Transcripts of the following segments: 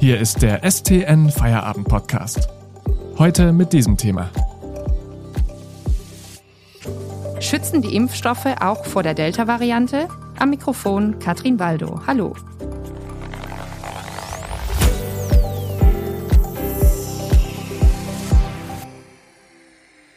Hier ist der STN Feierabend Podcast. Heute mit diesem Thema. Schützen die Impfstoffe auch vor der Delta-Variante? Am Mikrofon Katrin Waldo. Hallo.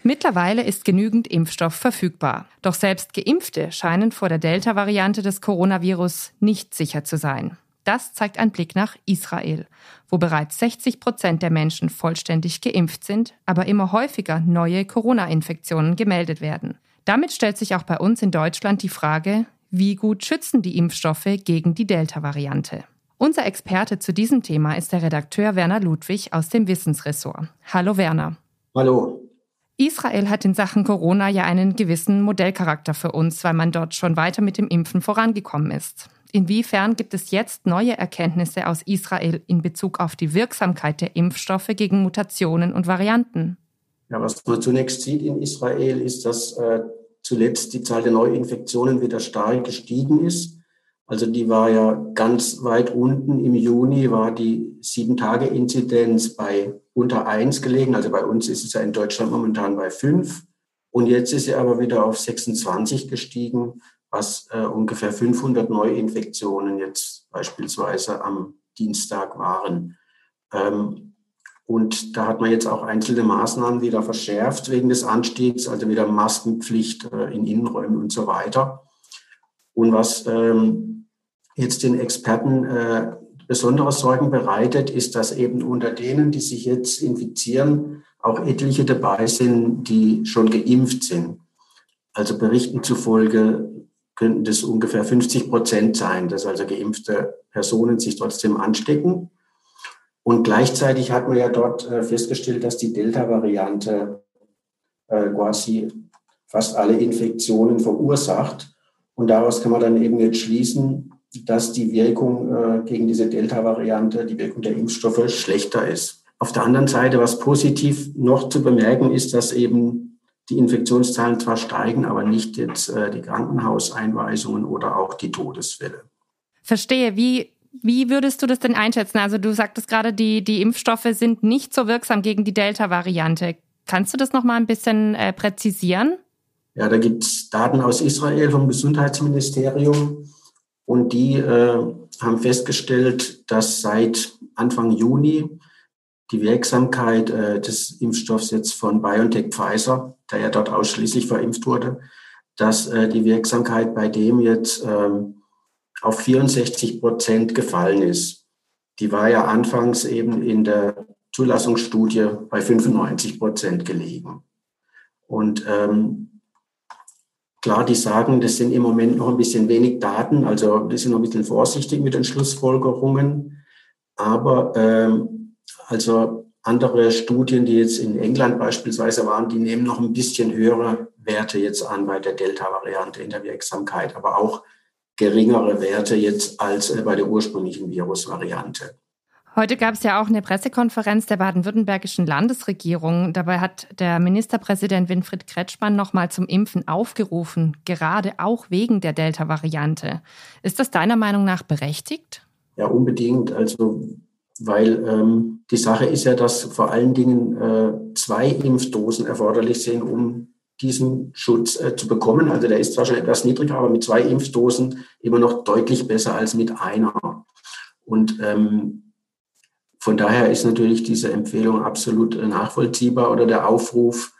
Mittlerweile ist genügend Impfstoff verfügbar. Doch selbst Geimpfte scheinen vor der Delta-Variante des Coronavirus nicht sicher zu sein. Das zeigt ein Blick nach Israel, wo bereits 60 Prozent der Menschen vollständig geimpft sind, aber immer häufiger neue Corona-Infektionen gemeldet werden. Damit stellt sich auch bei uns in Deutschland die Frage, wie gut schützen die Impfstoffe gegen die Delta-Variante? Unser Experte zu diesem Thema ist der Redakteur Werner Ludwig aus dem Wissensressort. Hallo Werner. Hallo. Israel hat in Sachen Corona ja einen gewissen Modellcharakter für uns, weil man dort schon weiter mit dem Impfen vorangekommen ist. Inwiefern gibt es jetzt neue Erkenntnisse aus Israel in Bezug auf die Wirksamkeit der Impfstoffe gegen Mutationen und Varianten? Ja, was man zunächst sieht in Israel ist, dass äh, zuletzt die Zahl der Neuinfektionen wieder stark gestiegen ist. Also die war ja ganz weit unten. Im Juni war die Sieben-Tage-Inzidenz bei unter eins gelegen. Also bei uns ist es ja in Deutschland momentan bei fünf. Und jetzt ist sie aber wieder auf 26 gestiegen, was äh, ungefähr 500 Neuinfektionen jetzt beispielsweise am Dienstag waren. Ähm, und da hat man jetzt auch einzelne Maßnahmen wieder verschärft wegen des Anstiegs, also wieder Maskenpflicht äh, in Innenräumen und so weiter. Und was ähm, jetzt den Experten äh, besondere Sorgen bereitet, ist, dass eben unter denen, die sich jetzt infizieren, auch etliche dabei sind, die schon geimpft sind. Also Berichten zufolge könnten das ungefähr 50 Prozent sein, dass also geimpfte Personen sich trotzdem anstecken. Und gleichzeitig hat man ja dort äh, festgestellt, dass die Delta-Variante äh, quasi fast alle Infektionen verursacht. Und daraus kann man dann eben jetzt schließen, dass die Wirkung äh, gegen diese Delta-Variante, die Wirkung der Impfstoffe schlechter ist. Auf der anderen Seite, was positiv noch zu bemerken ist, dass eben die Infektionszahlen zwar steigen, aber nicht jetzt äh, die Krankenhauseinweisungen oder auch die Todesfälle. Verstehe. Wie, wie würdest du das denn einschätzen? Also du sagtest gerade, die, die Impfstoffe sind nicht so wirksam gegen die Delta-Variante. Kannst du das noch mal ein bisschen äh, präzisieren? Ja, da gibt es Daten aus Israel vom Gesundheitsministerium und die äh, haben festgestellt, dass seit Anfang Juni die Wirksamkeit äh, des Impfstoffs jetzt von BioNTech Pfizer, der ja dort ausschließlich verimpft wurde, dass äh, die Wirksamkeit bei dem jetzt ähm, auf 64 Prozent gefallen ist. Die war ja anfangs eben in der Zulassungsstudie bei 95 Prozent gelegen. Und ähm, Klar, die sagen, das sind im Moment noch ein bisschen wenig Daten, also wir sind noch ein bisschen vorsichtig mit den Schlussfolgerungen. Aber ähm, also andere Studien, die jetzt in England beispielsweise waren, die nehmen noch ein bisschen höhere Werte jetzt an bei der Delta-Variante in der Wirksamkeit, aber auch geringere Werte jetzt als äh, bei der ursprünglichen Virusvariante. Heute gab es ja auch eine Pressekonferenz der baden-württembergischen Landesregierung. Dabei hat der Ministerpräsident Winfried Kretschmann nochmal zum Impfen aufgerufen, gerade auch wegen der Delta-Variante. Ist das deiner Meinung nach berechtigt? Ja, unbedingt. Also, weil ähm, die Sache ist ja, dass vor allen Dingen äh, zwei Impfdosen erforderlich sind, um diesen Schutz äh, zu bekommen. Also der ist zwar schon etwas niedriger, aber mit zwei Impfdosen immer noch deutlich besser als mit einer. Und ähm, von daher ist natürlich diese Empfehlung absolut äh, nachvollziehbar oder der Aufruf,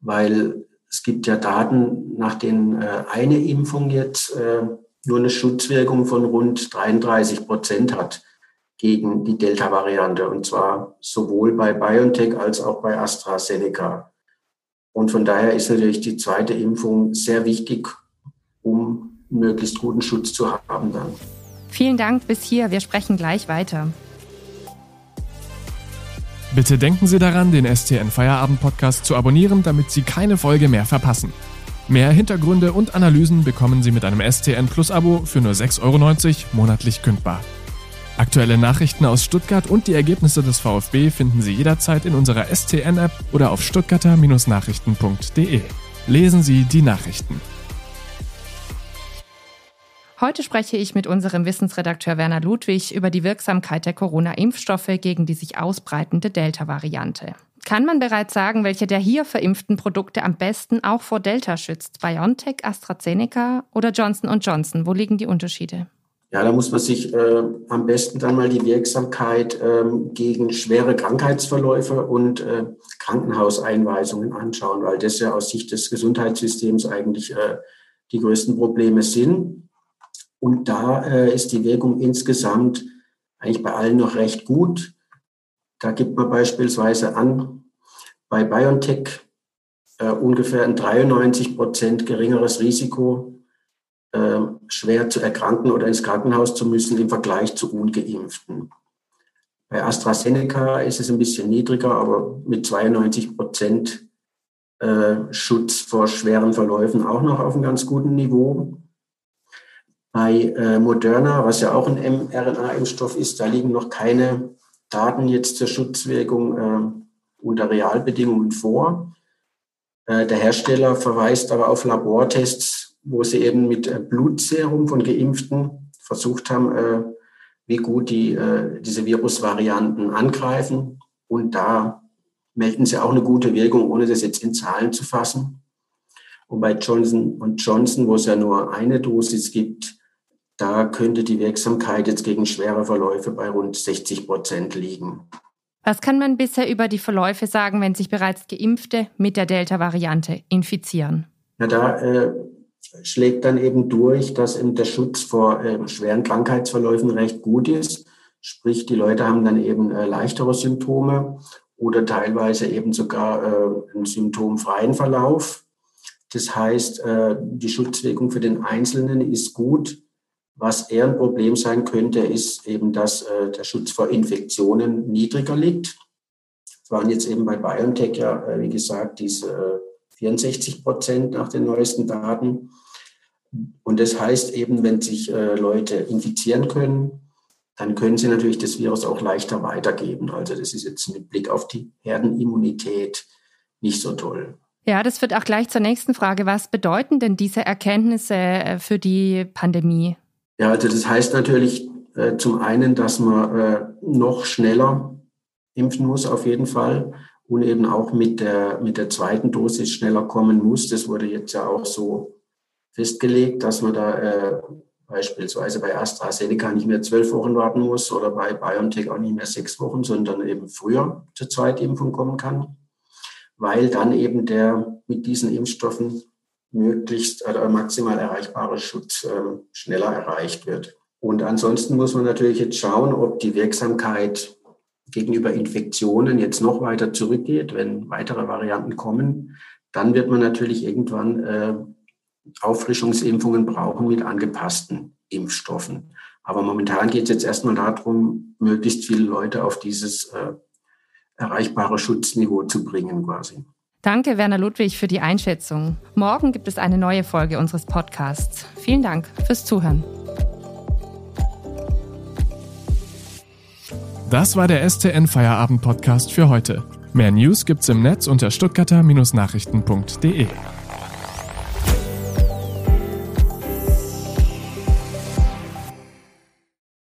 weil es gibt ja Daten, nach denen äh, eine Impfung jetzt äh, nur eine Schutzwirkung von rund 33 Prozent hat gegen die Delta-Variante und zwar sowohl bei BioNTech als auch bei AstraZeneca. Und von daher ist natürlich die zweite Impfung sehr wichtig, um möglichst guten Schutz zu haben dann. Vielen Dank bis hier. Wir sprechen gleich weiter. Bitte denken Sie daran, den STN Feierabend Podcast zu abonnieren, damit Sie keine Folge mehr verpassen. Mehr Hintergründe und Analysen bekommen Sie mit einem STN Plus Abo für nur 6,90 Euro monatlich kündbar. Aktuelle Nachrichten aus Stuttgart und die Ergebnisse des VfB finden Sie jederzeit in unserer STN-App oder auf stuttgarter-nachrichten.de. Lesen Sie die Nachrichten. Heute spreche ich mit unserem Wissensredakteur Werner Ludwig über die Wirksamkeit der Corona-Impfstoffe gegen die sich ausbreitende Delta-Variante. Kann man bereits sagen, welche der hier verimpften Produkte am besten auch vor Delta schützt? BioNTech, AstraZeneca oder Johnson Johnson? Wo liegen die Unterschiede? Ja, da muss man sich äh, am besten dann mal die Wirksamkeit äh, gegen schwere Krankheitsverläufe und äh, Krankenhauseinweisungen anschauen, weil das ja aus Sicht des Gesundheitssystems eigentlich äh, die größten Probleme sind. Und da äh, ist die Wirkung insgesamt eigentlich bei allen noch recht gut. Da gibt man beispielsweise an, bei BioNTech äh, ungefähr ein 93 Prozent geringeres Risiko schwer zu erkranken oder ins Krankenhaus zu müssen im Vergleich zu ungeimpften. Bei AstraZeneca ist es ein bisschen niedriger, aber mit 92 Prozent äh, Schutz vor schweren Verläufen auch noch auf einem ganz guten Niveau. Bei äh, Moderna, was ja auch ein mRNA-Impfstoff ist, da liegen noch keine Daten jetzt zur Schutzwirkung äh, unter Realbedingungen vor. Der Hersteller verweist aber auf Labortests wo sie eben mit äh, Blutserum von Geimpften versucht haben, äh, wie gut die äh, diese Virusvarianten angreifen. Und da melden sie auch eine gute Wirkung, ohne das jetzt in Zahlen zu fassen. Und bei Johnson Johnson, wo es ja nur eine Dosis gibt, da könnte die Wirksamkeit jetzt gegen schwere Verläufe bei rund 60 Prozent liegen. Was kann man bisher über die Verläufe sagen, wenn sich bereits Geimpfte mit der Delta-Variante infizieren? Ja, da äh, schlägt dann eben durch, dass eben der Schutz vor äh, schweren Krankheitsverläufen recht gut ist. Sprich, die Leute haben dann eben äh, leichtere Symptome oder teilweise eben sogar äh, einen symptomfreien Verlauf. Das heißt, äh, die Schutzwirkung für den Einzelnen ist gut. Was eher ein Problem sein könnte, ist eben, dass äh, der Schutz vor Infektionen niedriger liegt. Es waren jetzt eben bei BioNTech ja, äh, wie gesagt, diese 64 Prozent nach den neuesten Daten. Und das heißt eben, wenn sich äh, Leute infizieren können, dann können sie natürlich das Virus auch leichter weitergeben. Also das ist jetzt mit Blick auf die Herdenimmunität nicht so toll. Ja, das wird auch gleich zur nächsten Frage. Was bedeuten denn diese Erkenntnisse äh, für die Pandemie? Ja, also das heißt natürlich äh, zum einen, dass man äh, noch schneller impfen muss, auf jeden Fall und eben auch mit der, mit der zweiten Dosis schneller kommen muss. Das wurde jetzt ja auch so festgelegt, dass man da äh, beispielsweise bei AstraZeneca nicht mehr zwölf Wochen warten muss oder bei BioNTech auch nicht mehr sechs Wochen, sondern eben früher zur Zweitimpfung kommen kann, weil dann eben der mit diesen Impfstoffen möglichst oder maximal erreichbare Schutz äh, schneller erreicht wird. Und ansonsten muss man natürlich jetzt schauen, ob die Wirksamkeit gegenüber Infektionen jetzt noch weiter zurückgeht, wenn weitere Varianten kommen, dann wird man natürlich irgendwann äh, Auffrischungsimpfungen brauchen mit angepassten Impfstoffen. Aber momentan geht es jetzt erstmal darum, möglichst viele Leute auf dieses äh, erreichbare Schutzniveau zu bringen quasi. Danke, Werner Ludwig, für die Einschätzung. Morgen gibt es eine neue Folge unseres Podcasts. Vielen Dank fürs Zuhören. Das war der STN Feierabend Podcast für heute. Mehr News gibt's im Netz unter stuttgarter-nachrichten.de.